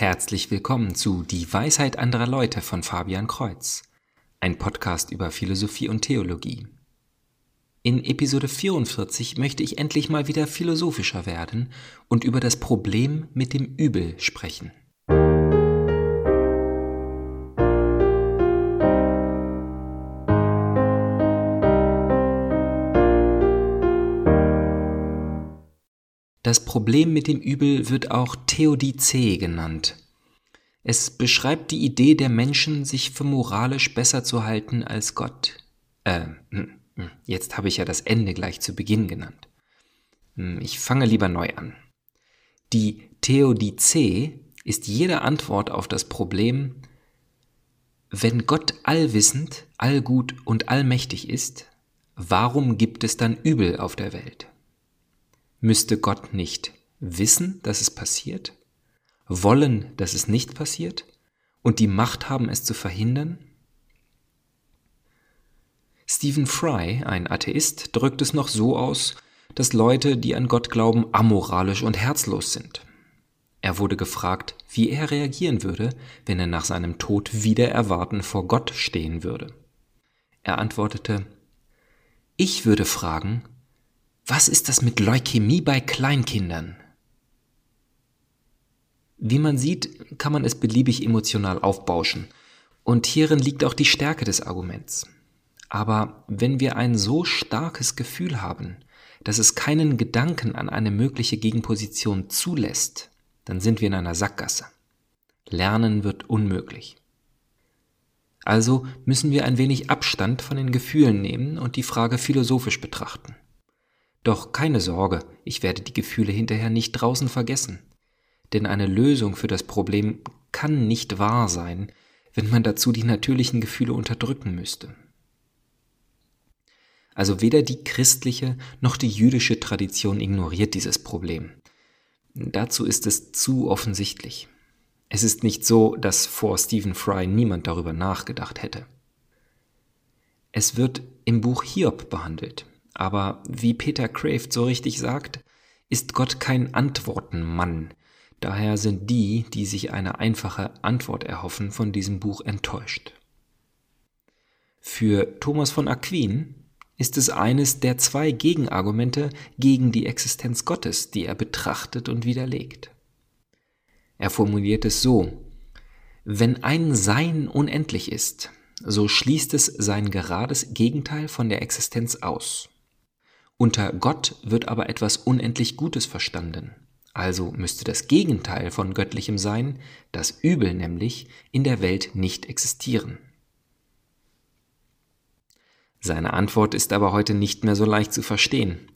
Herzlich willkommen zu Die Weisheit anderer Leute von Fabian Kreuz, ein Podcast über Philosophie und Theologie. In Episode 44 möchte ich endlich mal wieder philosophischer werden und über das Problem mit dem Übel sprechen. Das Problem mit dem Übel wird auch Theodizee genannt. Es beschreibt die Idee der Menschen, sich für moralisch besser zu halten als Gott. Äh, jetzt habe ich ja das Ende gleich zu Beginn genannt. Hm, ich fange lieber neu an. Die Theodizee ist jede Antwort auf das Problem, wenn Gott allwissend, allgut und allmächtig ist, warum gibt es dann Übel auf der Welt? Müsste Gott nicht wissen, dass es passiert? Wollen, dass es nicht passiert? Und die Macht haben, es zu verhindern? Stephen Fry, ein Atheist, drückt es noch so aus, dass Leute, die an Gott glauben, amoralisch und herzlos sind. Er wurde gefragt, wie er reagieren würde, wenn er nach seinem Tod wieder erwarten vor Gott stehen würde. Er antwortete, ich würde fragen, was ist das mit Leukämie bei Kleinkindern? Wie man sieht, kann man es beliebig emotional aufbauschen. Und hierin liegt auch die Stärke des Arguments. Aber wenn wir ein so starkes Gefühl haben, dass es keinen Gedanken an eine mögliche Gegenposition zulässt, dann sind wir in einer Sackgasse. Lernen wird unmöglich. Also müssen wir ein wenig Abstand von den Gefühlen nehmen und die Frage philosophisch betrachten. Doch keine Sorge, ich werde die Gefühle hinterher nicht draußen vergessen. Denn eine Lösung für das Problem kann nicht wahr sein, wenn man dazu die natürlichen Gefühle unterdrücken müsste. Also weder die christliche noch die jüdische Tradition ignoriert dieses Problem. Dazu ist es zu offensichtlich. Es ist nicht so, dass vor Stephen Fry niemand darüber nachgedacht hätte. Es wird im Buch Hiob behandelt. Aber wie Peter Kraft so richtig sagt, ist Gott kein Antwortenmann. Daher sind die, die sich eine einfache Antwort erhoffen, von diesem Buch enttäuscht. Für Thomas von Aquin ist es eines der zwei Gegenargumente gegen die Existenz Gottes, die er betrachtet und widerlegt. Er formuliert es so, wenn ein Sein unendlich ist, so schließt es sein gerades Gegenteil von der Existenz aus. Unter Gott wird aber etwas unendlich Gutes verstanden. Also müsste das Gegenteil von göttlichem sein, das Übel nämlich, in der Welt nicht existieren. Seine Antwort ist aber heute nicht mehr so leicht zu verstehen.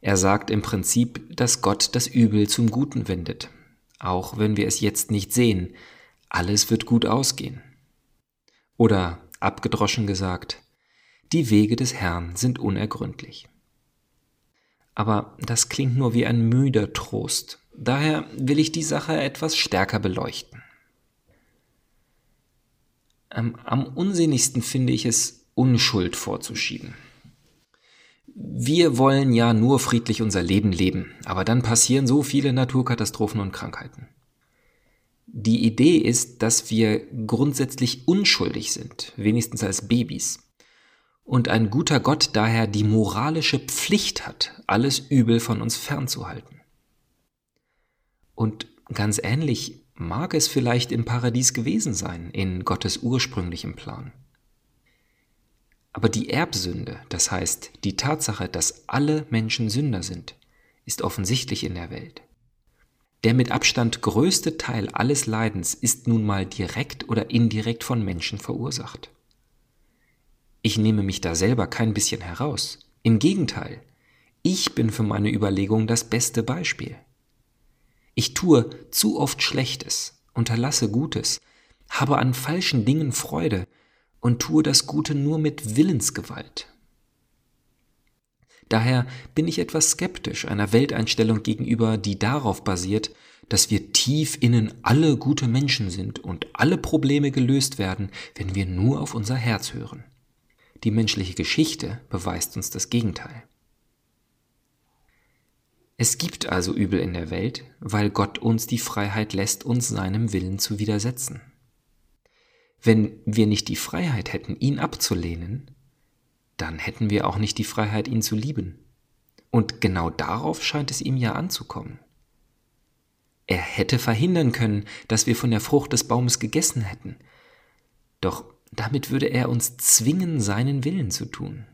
Er sagt im Prinzip, dass Gott das Übel zum Guten wendet, auch wenn wir es jetzt nicht sehen, alles wird gut ausgehen. Oder abgedroschen gesagt, die Wege des Herrn sind unergründlich aber das klingt nur wie ein müder Trost. Daher will ich die Sache etwas stärker beleuchten. Ähm, am unsinnigsten finde ich es, Unschuld vorzuschieben. Wir wollen ja nur friedlich unser Leben leben, aber dann passieren so viele Naturkatastrophen und Krankheiten. Die Idee ist, dass wir grundsätzlich unschuldig sind, wenigstens als Babys und ein guter Gott daher die moralische Pflicht hat, alles Übel von uns fernzuhalten. Und ganz ähnlich mag es vielleicht im Paradies gewesen sein, in Gottes ursprünglichem Plan. Aber die Erbsünde, das heißt die Tatsache, dass alle Menschen Sünder sind, ist offensichtlich in der Welt. Der mit Abstand größte Teil alles Leidens ist nun mal direkt oder indirekt von Menschen verursacht. Ich nehme mich da selber kein bisschen heraus. Im Gegenteil, ich bin für meine Überlegung das beste Beispiel. Ich tue zu oft Schlechtes, unterlasse Gutes, habe an falschen Dingen Freude und tue das Gute nur mit Willensgewalt. Daher bin ich etwas skeptisch einer Welteinstellung gegenüber, die darauf basiert, dass wir tief innen alle gute Menschen sind und alle Probleme gelöst werden, wenn wir nur auf unser Herz hören. Die menschliche Geschichte beweist uns das Gegenteil. Es gibt also Übel in der Welt, weil Gott uns die Freiheit lässt, uns seinem Willen zu widersetzen. Wenn wir nicht die Freiheit hätten, ihn abzulehnen, dann hätten wir auch nicht die Freiheit, ihn zu lieben. Und genau darauf scheint es ihm ja anzukommen. Er hätte verhindern können, dass wir von der Frucht des Baumes gegessen hätten. Doch damit würde er uns zwingen, seinen Willen zu tun.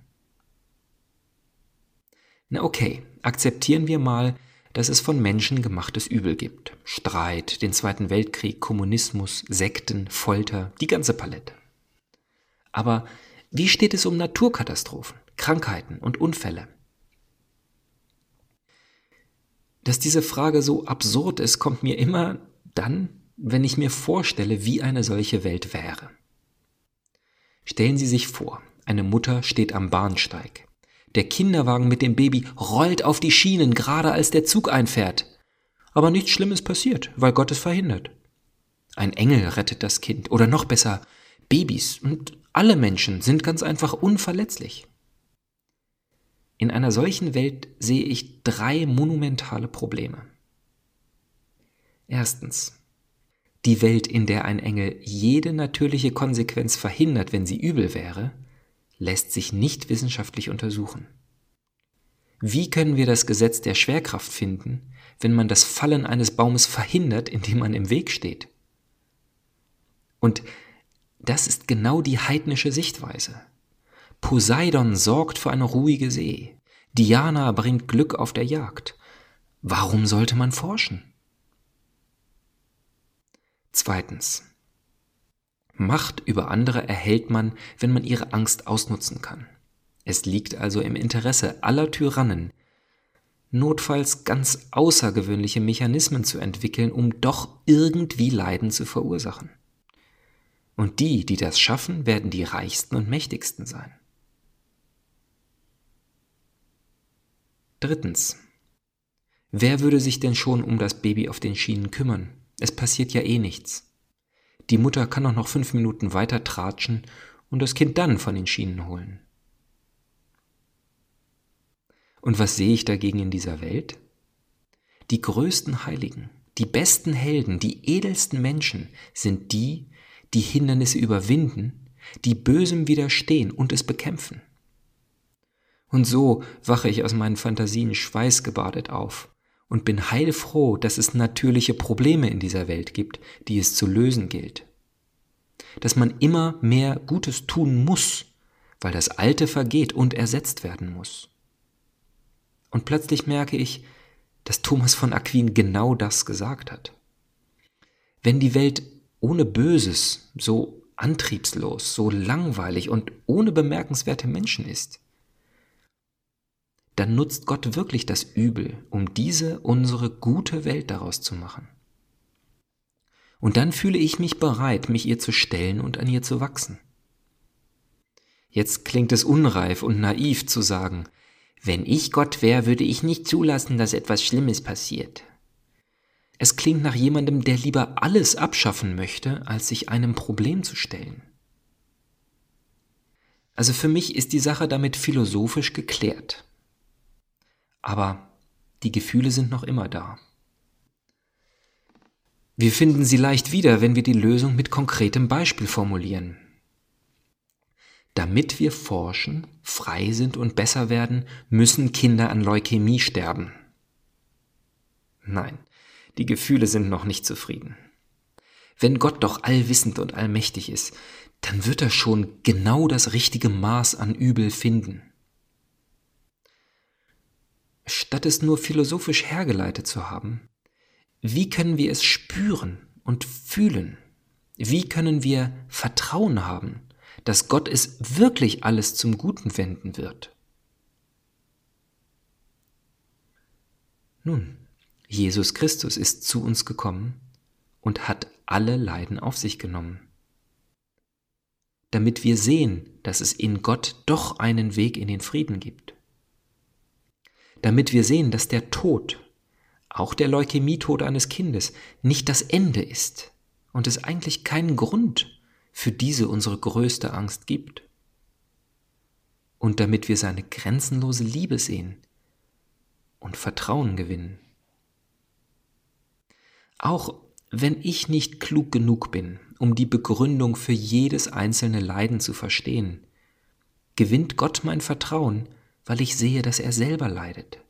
Na okay, akzeptieren wir mal, dass es von Menschen gemachtes Übel gibt. Streit, den Zweiten Weltkrieg, Kommunismus, Sekten, Folter, die ganze Palette. Aber wie steht es um Naturkatastrophen, Krankheiten und Unfälle? Dass diese Frage so absurd ist, kommt mir immer dann, wenn ich mir vorstelle, wie eine solche Welt wäre. Stellen Sie sich vor, eine Mutter steht am Bahnsteig. Der Kinderwagen mit dem Baby rollt auf die Schienen, gerade als der Zug einfährt. Aber nichts Schlimmes passiert, weil Gott es verhindert. Ein Engel rettet das Kind, oder noch besser, Babys und alle Menschen sind ganz einfach unverletzlich. In einer solchen Welt sehe ich drei monumentale Probleme. Erstens. Die Welt, in der ein Engel jede natürliche Konsequenz verhindert, wenn sie übel wäre, lässt sich nicht wissenschaftlich untersuchen. Wie können wir das Gesetz der Schwerkraft finden, wenn man das Fallen eines Baumes verhindert, indem man im Weg steht? Und das ist genau die heidnische Sichtweise. Poseidon sorgt für eine ruhige See. Diana bringt Glück auf der Jagd. Warum sollte man forschen? Zweitens. Macht über andere erhält man, wenn man ihre Angst ausnutzen kann. Es liegt also im Interesse aller Tyrannen, notfalls ganz außergewöhnliche Mechanismen zu entwickeln, um doch irgendwie Leiden zu verursachen. Und die, die das schaffen, werden die reichsten und mächtigsten sein. Drittens. Wer würde sich denn schon um das Baby auf den Schienen kümmern? Es passiert ja eh nichts. Die Mutter kann auch noch fünf Minuten weiter tratschen und das Kind dann von den Schienen holen. Und was sehe ich dagegen in dieser Welt? Die größten Heiligen, die besten Helden, die edelsten Menschen sind die, die Hindernisse überwinden, die Bösem widerstehen und es bekämpfen. Und so wache ich aus meinen Fantasien schweißgebadet auf und bin heilfroh, dass es natürliche Probleme in dieser Welt gibt, die es zu lösen gilt. Dass man immer mehr Gutes tun muss, weil das Alte vergeht und ersetzt werden muss. Und plötzlich merke ich, dass Thomas von Aquin genau das gesagt hat. Wenn die Welt ohne Böses so antriebslos, so langweilig und ohne bemerkenswerte Menschen ist, dann nutzt Gott wirklich das Übel, um diese unsere gute Welt daraus zu machen. Und dann fühle ich mich bereit, mich ihr zu stellen und an ihr zu wachsen. Jetzt klingt es unreif und naiv zu sagen, wenn ich Gott wäre, würde ich nicht zulassen, dass etwas Schlimmes passiert. Es klingt nach jemandem, der lieber alles abschaffen möchte, als sich einem Problem zu stellen. Also für mich ist die Sache damit philosophisch geklärt. Aber die Gefühle sind noch immer da. Wir finden sie leicht wieder, wenn wir die Lösung mit konkretem Beispiel formulieren. Damit wir forschen, frei sind und besser werden, müssen Kinder an Leukämie sterben. Nein, die Gefühle sind noch nicht zufrieden. Wenn Gott doch allwissend und allmächtig ist, dann wird er schon genau das richtige Maß an Übel finden statt es nur philosophisch hergeleitet zu haben, wie können wir es spüren und fühlen? Wie können wir Vertrauen haben, dass Gott es wirklich alles zum Guten wenden wird? Nun, Jesus Christus ist zu uns gekommen und hat alle Leiden auf sich genommen, damit wir sehen, dass es in Gott doch einen Weg in den Frieden gibt damit wir sehen, dass der Tod, auch der Leukämietod eines Kindes, nicht das Ende ist und es eigentlich keinen Grund für diese unsere größte Angst gibt. Und damit wir seine grenzenlose Liebe sehen, und Vertrauen gewinnen. Auch wenn ich nicht klug genug bin, um die Begründung für jedes einzelne Leiden zu verstehen, gewinnt Gott mein Vertrauen, weil ich sehe, dass er selber leidet.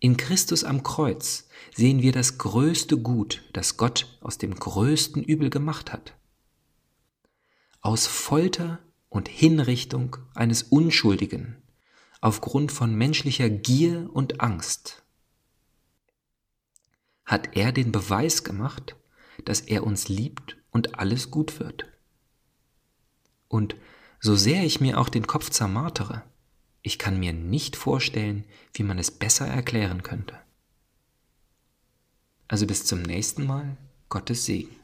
In Christus am Kreuz sehen wir das größte Gut, das Gott aus dem größten Übel gemacht hat. Aus Folter und Hinrichtung eines Unschuldigen aufgrund von menschlicher Gier und Angst hat er den Beweis gemacht, dass er uns liebt und alles gut wird. Und so sehr ich mir auch den Kopf zermartere, ich kann mir nicht vorstellen, wie man es besser erklären könnte. Also bis zum nächsten Mal, Gottes Segen.